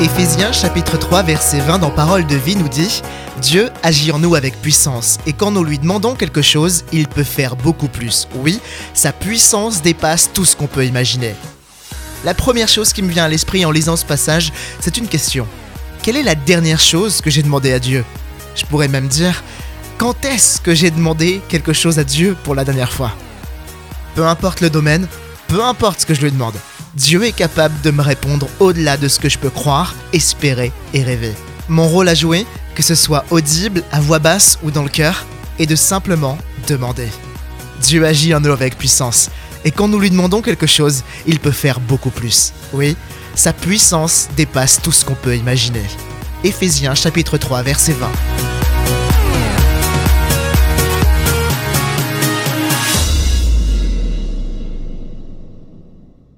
Éphésiens chapitre 3 verset 20 dans Parole de vie nous dit Dieu agit en nous avec puissance et quand nous lui demandons quelque chose, il peut faire beaucoup plus. Oui, sa puissance dépasse tout ce qu'on peut imaginer. La première chose qui me vient à l'esprit en lisant ce passage, c'est une question. Quelle est la dernière chose que j'ai demandé à Dieu? Je pourrais même dire quand est-ce que j'ai demandé quelque chose à Dieu pour la dernière fois? Peu importe le domaine, peu importe ce que je lui demande, Dieu est capable de me répondre au-delà de ce que je peux croire, espérer et rêver. Mon rôle à jouer, que ce soit audible, à voix basse ou dans le cœur, est de simplement demander. Dieu agit en nous avec puissance, et quand nous lui demandons quelque chose, il peut faire beaucoup plus. Oui, sa puissance dépasse tout ce qu'on peut imaginer. Éphésiens chapitre 3 verset 20.